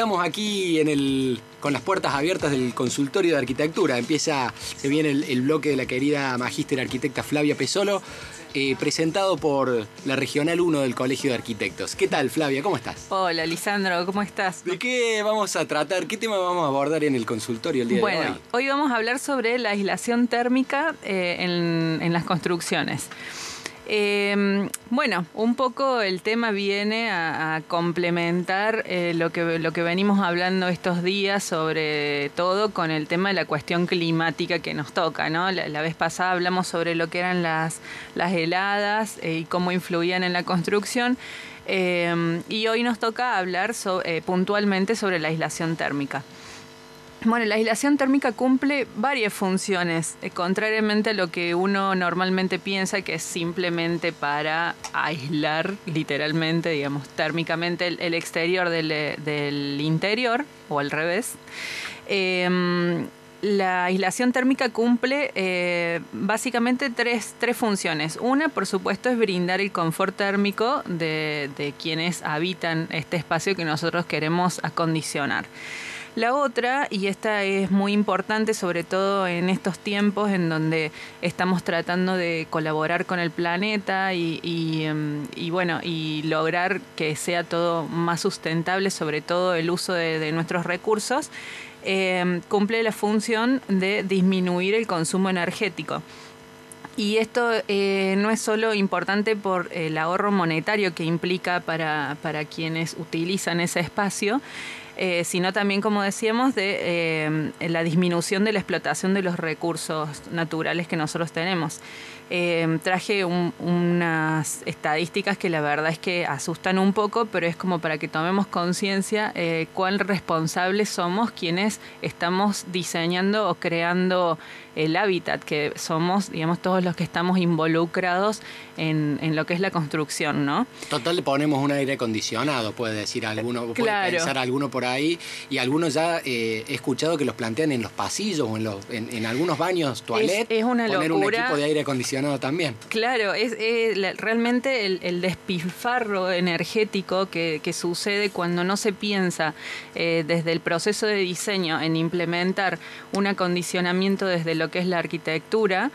estamos aquí en el, con las puertas abiertas del consultorio de arquitectura. Empieza, se viene el, bloque de la querida magíster arquitecta Flavia Pesolo, eh, presentado por la Regional 1 del Colegio de Arquitectos. ¿Qué tal, Flavia? ¿Cómo estás? Hola, Lisandro, ¿cómo estás? ¿De qué vamos a tratar? ¿Qué tema vamos a abordar en el consultorio el día de hoy? Bueno, hoy vamos a hablar sobre la aislación térmica eh, en, en las construcciones. Eh, bueno, un poco el tema viene a, complementar eh, lo, que, lo que venimos hablando estos días, sobre todo con el tema de la cuestión climática que nos toca. ¿no? La, vez pasada hablamos sobre lo que eran las, las heladas eh, y cómo influían en la construcción. Eh, y hoy nos toca hablar puntualmente sobre la aislación térmica. Bueno, la aislación térmica cumple varias funciones, eh, contrariamente a lo que uno normalmente piensa que es simplemente para aislar literalmente, digamos, térmicamente el, exterior del, interior, o al revés. Em, la aislación térmica cumple eh, básicamente tres, funciones. Una, por supuesto, es brindar el confort térmico de quienes habitan este espacio que nosotros queremos acondicionar. La otra, y esta es muy importante, sobre todo en estos tiempos en donde estamos tratando de colaborar con el planeta y, em, bueno, y lograr que sea todo más sustentable, sobre todo el uso de, nuestros recursos, em, cumple la función de disminuir el consumo energético. Y esto eh, no es solo importante por el ahorro monetario que implica para, para quienes utilizan ese espacio, eh, sino también, como decíamos, de eh, la disminución de la explotación de los recursos naturales que nosotros tenemos. Eh, traje unas estadísticas que la verdad es que asustan un poco, pero es como para que tomemos conciencia cuán responsables somos quienes estamos diseñando o creando el hábitat, que somos, digamos, todos los que estamos involucrados en, lo que es la construcción, ¿no? Total, le ponemos un aire acondicionado, puede decir alguno, puede pensar alguno por ahí, y algunos ya eh, he escuchado que los plantean en los pasillos o en, los, en, algunos baños, toilet, es, una poner un equipo de aire acondicionado también. Claro, es, realmente el, despilfarro energético que, sucede cuando no se piensa eh, desde el proceso de diseño en implementar un acondicionamiento desde lo que es la arquitectura.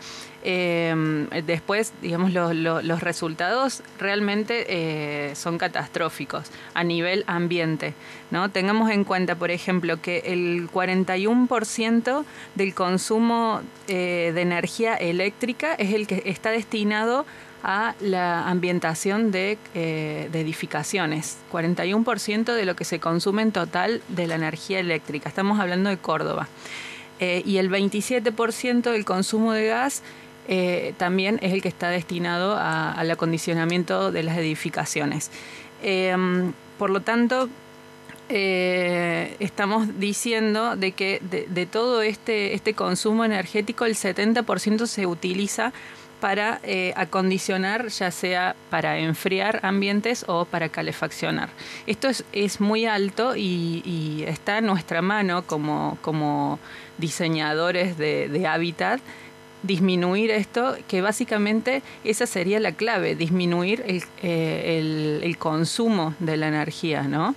Em, después, digamos, los resultados realmente eh, son catastróficos a nivel ambiente. ¿no? Tengamos en cuenta, por ejemplo, que el 41% del consumo eh, de energía eléctrica es el que está destinado a la ambientación de, eh, de, edificaciones. 41% de lo que se consume en total de la energía eléctrica. Estamos hablando de Córdoba. Y el 27% del consumo de gas eh, también es el que está destinado al acondicionamiento de las edificaciones. Em, por lo tanto, eh, estamos diciendo de que de, todo este, este, consumo energético el 70% se utiliza para acondicionar, ya sea para enfriar ambientes o para calefaccionar. Esto es, muy alto y, y, está en nuestra mano como, como diseñadores de, hábitat, disminuir esto, que básicamente esa sería la clave, disminuir el, eh, el consumo de la energía, ¿no?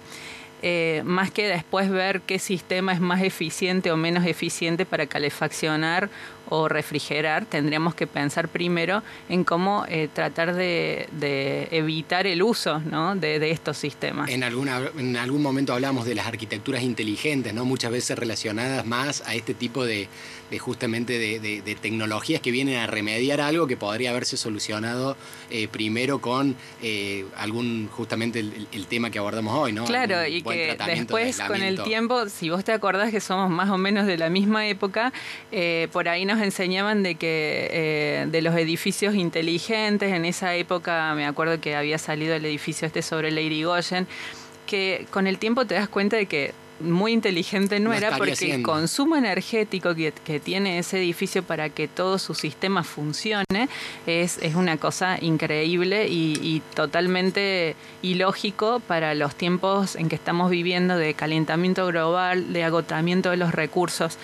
Eh, más que después ver qué sistema es más eficiente o menos eficiente para calefaccionar o refrigerar, tendríamos que pensar primero en cómo eh, tratar de, evitar el uso de, estos sistemas. En, alguna, en algún momento hablamos de las arquitecturas inteligentes, ¿no? muchas veces relacionadas más a este tipo de, justamente de, tecnologías que vienen a remediar algo que podría haberse solucionado eh, primero con algún, justamente el, tema que abordamos hoy. ¿no? Claro, y que después con el tiempo, si vos te acordás que somos más o menos de la misma época, eh, por ahí nos enseñaban de que eh, de los edificios inteligentes, en esa época me acuerdo que había salido el edificio este sobre Lady Goyen, que con el tiempo te das cuenta de que muy inteligente no, era porque el consumo energético que, tiene ese edificio para que todo su sistema funcione es, es una cosa increíble y, totalmente ilógico para los tiempos en que estamos viviendo de calentamiento global, de agotamiento de los recursos.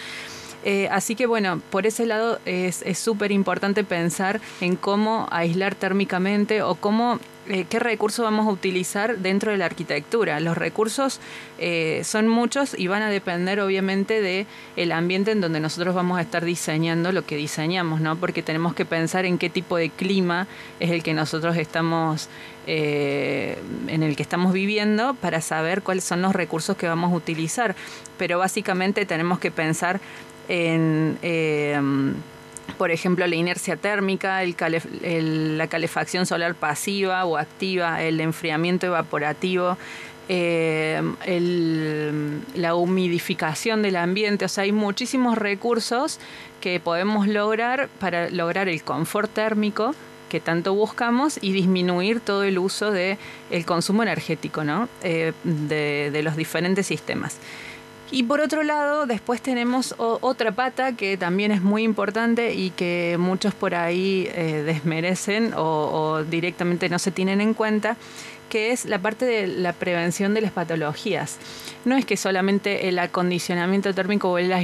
Eh, así que bueno, por ese lado es súper importante pensar en cómo aislar térmicamente o cómo eh, qué recursos vamos a utilizar dentro de la arquitectura. Los recursos eh, son muchos y van a depender obviamente de el ambiente en donde nosotros vamos a estar diseñando lo que diseñamos, ¿no? Porque tenemos que pensar en qué tipo de clima es el que nosotros estamos en el que estamos viviendo para saber cuáles son los recursos que vamos a utilizar. Pero básicamente tenemos que pensar en por ejemplo, la inercia térmica, la calefacción solar pasiva o activa, el enfriamiento evaporativo, eh, la humidificación del ambiente. O sea, hay muchísimos recursos que podemos lograr para lograr el confort térmico que tanto buscamos y disminuir todo el uso del consumo energético eh, de los diferentes sistemas. Y por otro lado, después tenemos otra pata que también es muy importante y que muchos por ahí eh, desmerecen o, directamente no se tienen en cuenta, que es la parte de la prevención de las patologías. No es que solamente el acondicionamiento térmico o la,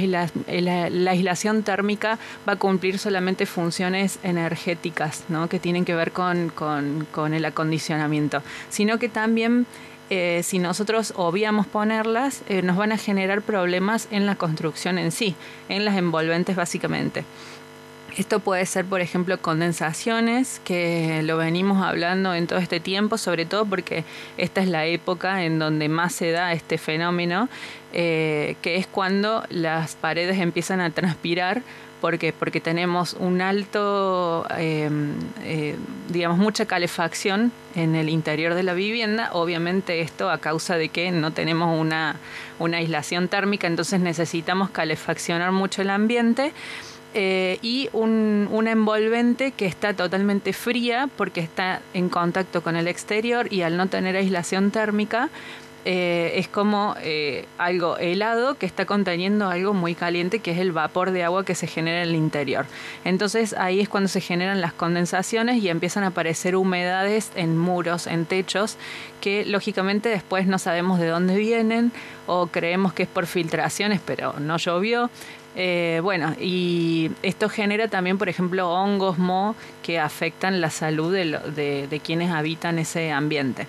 aislación térmica va a cumplir solamente funciones energéticas, ¿no? que tienen que ver con, con el acondicionamiento, sino que también eh, si nosotros obviamos ponerlas, eh, nos van a generar problemas en la construcción en sí, en las envolventes básicamente. Esto puede ser, por ejemplo, condensaciones, que lo venimos hablando en todo este tiempo, sobre todo porque esta es la época en donde más se da este fenómeno, eh, que es cuando las paredes empiezan a transpirar porque porque tenemos un alto em, eh, digamos mucha calefacción en el interior de la vivienda. Obviamente esto a causa de que no tenemos una, una aislación térmica entonces necesitamos calefaccionar mucho el ambiente eh, y un, una envolvente que está totalmente fría porque está en contacto con el exterior y al no tener aislación térmica eh, es como eh, algo helado que está conteniendo algo muy caliente que es el vapor de agua que se genera en el interior. Entonces ahí es cuando se generan las condensaciones y empiezan a aparecer humedades en muros, en techos, que lógicamente después no sabemos de dónde vienen o creemos que es por filtraciones, pero no llovió. Eh, bueno, y esto genera también, por ejemplo, hongos, mo, que afectan la salud de quienes habitan ese ambiente.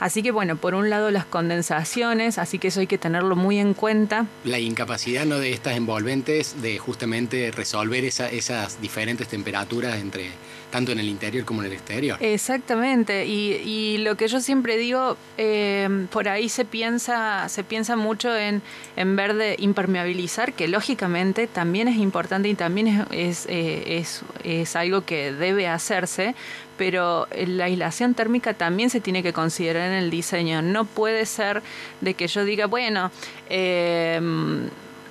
Así que bueno, por un lado las condensaciones, así que eso hay que tenerlo muy en cuenta. La incapacidad ¿no? de estas envolventes de justamente resolver esas diferentes temperaturas entre tanto en el interior como en el exterior. Exactamente, y, lo que yo siempre digo, eh, por ahí se piensa, se piensa mucho en, en ver de impermeabilizar, que lógicamente también es importante y también es, eh, es, es algo que debe hacerse, pero la aislación térmica también se tiene que considerar en el diseño. No puede ser de que yo diga, bueno, eh,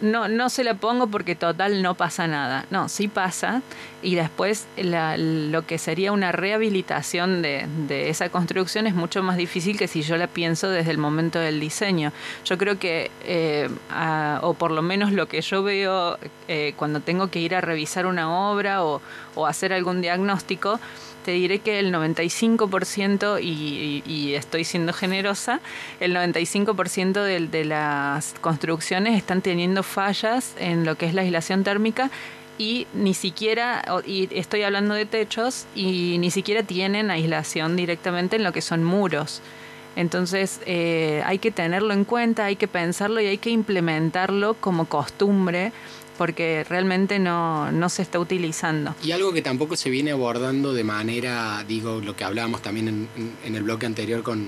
no, no se la pongo porque total no pasa nada. No, sí pasa. Y después lo que sería una rehabilitación de, esa construcción es mucho más difícil que si yo la pienso desde el momento del diseño. Yo creo que, eh, o por lo menos lo que yo veo eh, cuando tengo que ir a revisar una obra o hacer algún diagnóstico, te diré que el 95%, y, estoy siendo generosa, el 95% de, de las construcciones están teniendo fallas en lo que es la aislación térmica y ni siquiera, y estoy hablando de techos, y ni siquiera tienen aislación directamente en lo que son muros. Entonces eh, hay que tenerlo en cuenta, hay que pensarlo y hay que implementarlo como costumbre porque realmente no, no, se está utilizando. Y algo que tampoco se viene abordando de manera, digo, lo que hablábamos también en, en el bloque anterior con,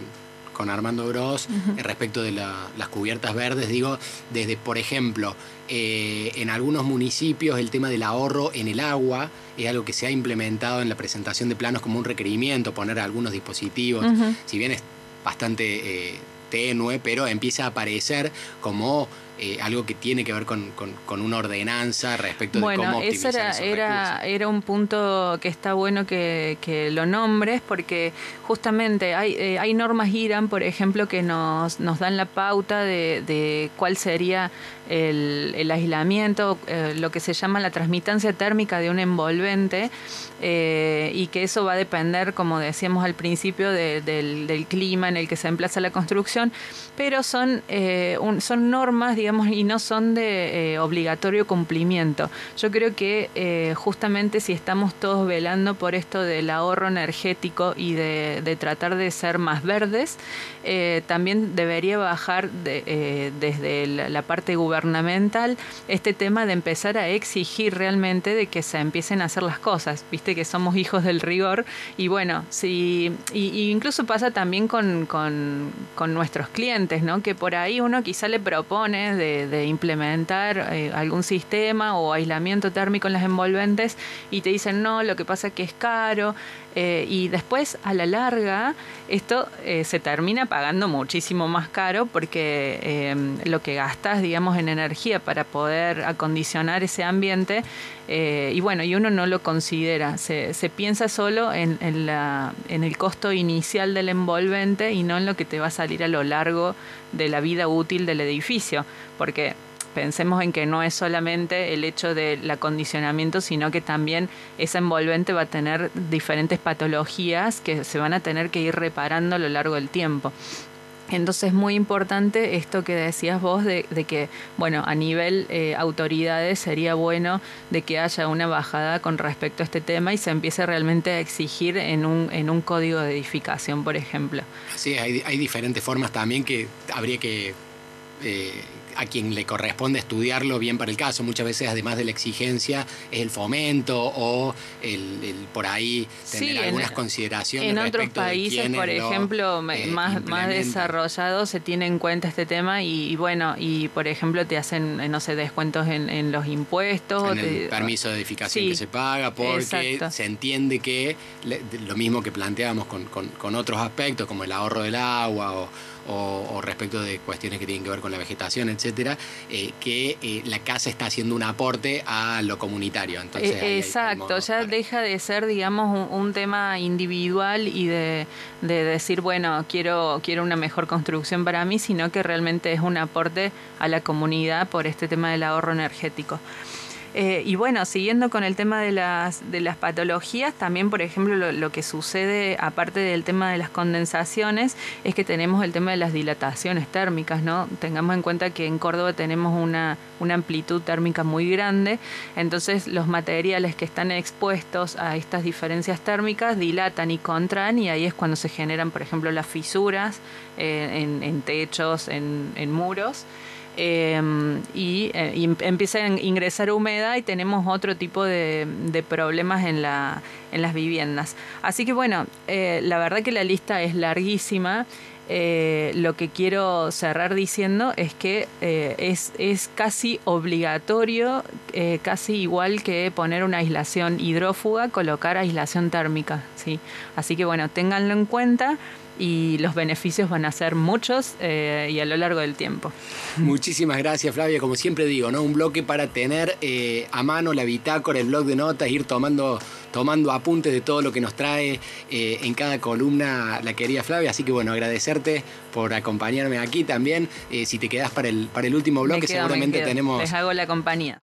con Armando Gross respecto de las cubiertas verdes, digo, desde, por ejemplo, eh, en algunos municipios el tema del ahorro en el agua es algo que se ha implementado en la presentación de planos como un requerimiento, poner algunos dispositivos, si bien es bastante... Eh, tenue, pero empieza a aparecer como eh, algo que tiene que ver con, una ordenanza respecto de cómo optimizar era, era, era un punto que está bueno que, lo nombres porque justamente hay, eh, hay normas IRAN, por ejemplo, que nos, nos dan la pauta de, cuál sería el, aislamiento, eh, lo que se llama la transmitancia térmica de un envolvente y que eso va a depender, como decíamos al principio, del, del, clima en el que se emplaza la construcción, pero son, son normas, digamos, y no son de eh, obligatorio cumplimiento. Yo creo que eh, justamente si estamos todos velando por esto del ahorro energético y de, tratar de ser más verdes, eh, también debería bajar desde la, parte gubernamental este tema de empezar a exigir realmente de que se empiecen a hacer las cosas. Viste que somos hijos del rigor y bueno, si, y, incluso pasa también con, con, con nuestros clientes, ¿no? Que por ahí uno quizá le propone de, implementar eh, algún sistema o aislamiento térmico en las envolventes y te dicen no, lo que pasa es que es caro eh, y después a la larga esto eh, se termina pagando muchísimo más caro porque lo que gastas, digamos, en energía para poder acondicionar ese ambiente y bueno, y uno no lo considera, se, se piensa solo en, en, la, en el costo inicial del envolvente y no en lo que te va a salir a lo largo de la vida útil del edificio, porque pensemos en que no es solamente el hecho del acondicionamiento, sino que también ese envolvente va a tener diferentes patologías que se van a tener que ir reparando a lo largo del tiempo. Entonces es muy importante esto que decías vos de, que, bueno, a nivel eh, autoridades sería bueno de que haya una bajada con respecto a este tema y se empiece realmente a exigir en un, en un código de edificación, por ejemplo. Sí, hay, hay diferentes formas también que habría que eh, a quien le corresponde estudiarlo bien para el caso. Muchas veces, además de la exigencia, es el fomento o el, por ahí tener algunas consideraciones. En otros países, por ejemplo, eh, más, más desarrollados, se tiene en cuenta este tema y, bueno, y por ejemplo, te hacen, eh, no sé, descuentos en, los impuestos. En el permiso de edificación que se paga, porque se entiende que lo mismo que planteábamos con, con otros aspectos, como el ahorro del agua o o, respecto de cuestiones que tienen que ver con la vegetación, etcétera, eh, que eh, la casa está haciendo un aporte a lo comunitario. Entonces, Exacto, ya deja de ser, digamos, un, tema individual y de, de, decir, bueno, quiero, quiero una mejor construcción para mí, sino que realmente es un aporte a la comunidad por este tema del ahorro energético. Eh, y bueno, siguiendo con el tema de las, de las patologías, también, por ejemplo, lo, que sucede, aparte del tema de las condensaciones, es que tenemos el tema de las dilataciones térmicas, ¿no? Tengamos en cuenta que en Córdoba tenemos una, una amplitud térmica muy grande, entonces los materiales que están expuestos a estas diferencias térmicas dilatan y contraen, y ahí es cuando se generan, por ejemplo, las fisuras eh, en, techos, en, en muros. Em, y, eh, empieza a ingresar humedad y tenemos otro tipo de, problemas en, la, en las viviendas. Así que bueno, eh, la verdad que la lista es larguísima. Eh, lo que quiero cerrar diciendo es que es, es, casi obligatorio, casi igual que poner una aislación hidrófuga, colocar aislación térmica. ¿sí? Así que bueno, ténganlo en cuenta y los beneficios van a ser muchos eh, y a lo largo del tiempo. Muchísimas gracias Flavia, como siempre digo, ¿no? un bloque para tener eh, a mano la bitácora, el blog de notas, ir tomando, tomando apuntes de todo lo que nos trae eh, en cada columna la querida Flavia, así que bueno, agradecerte por acompañarme aquí también, si te quedas para el, para el último bloque, seguramente tenemos... Les hago la compañía.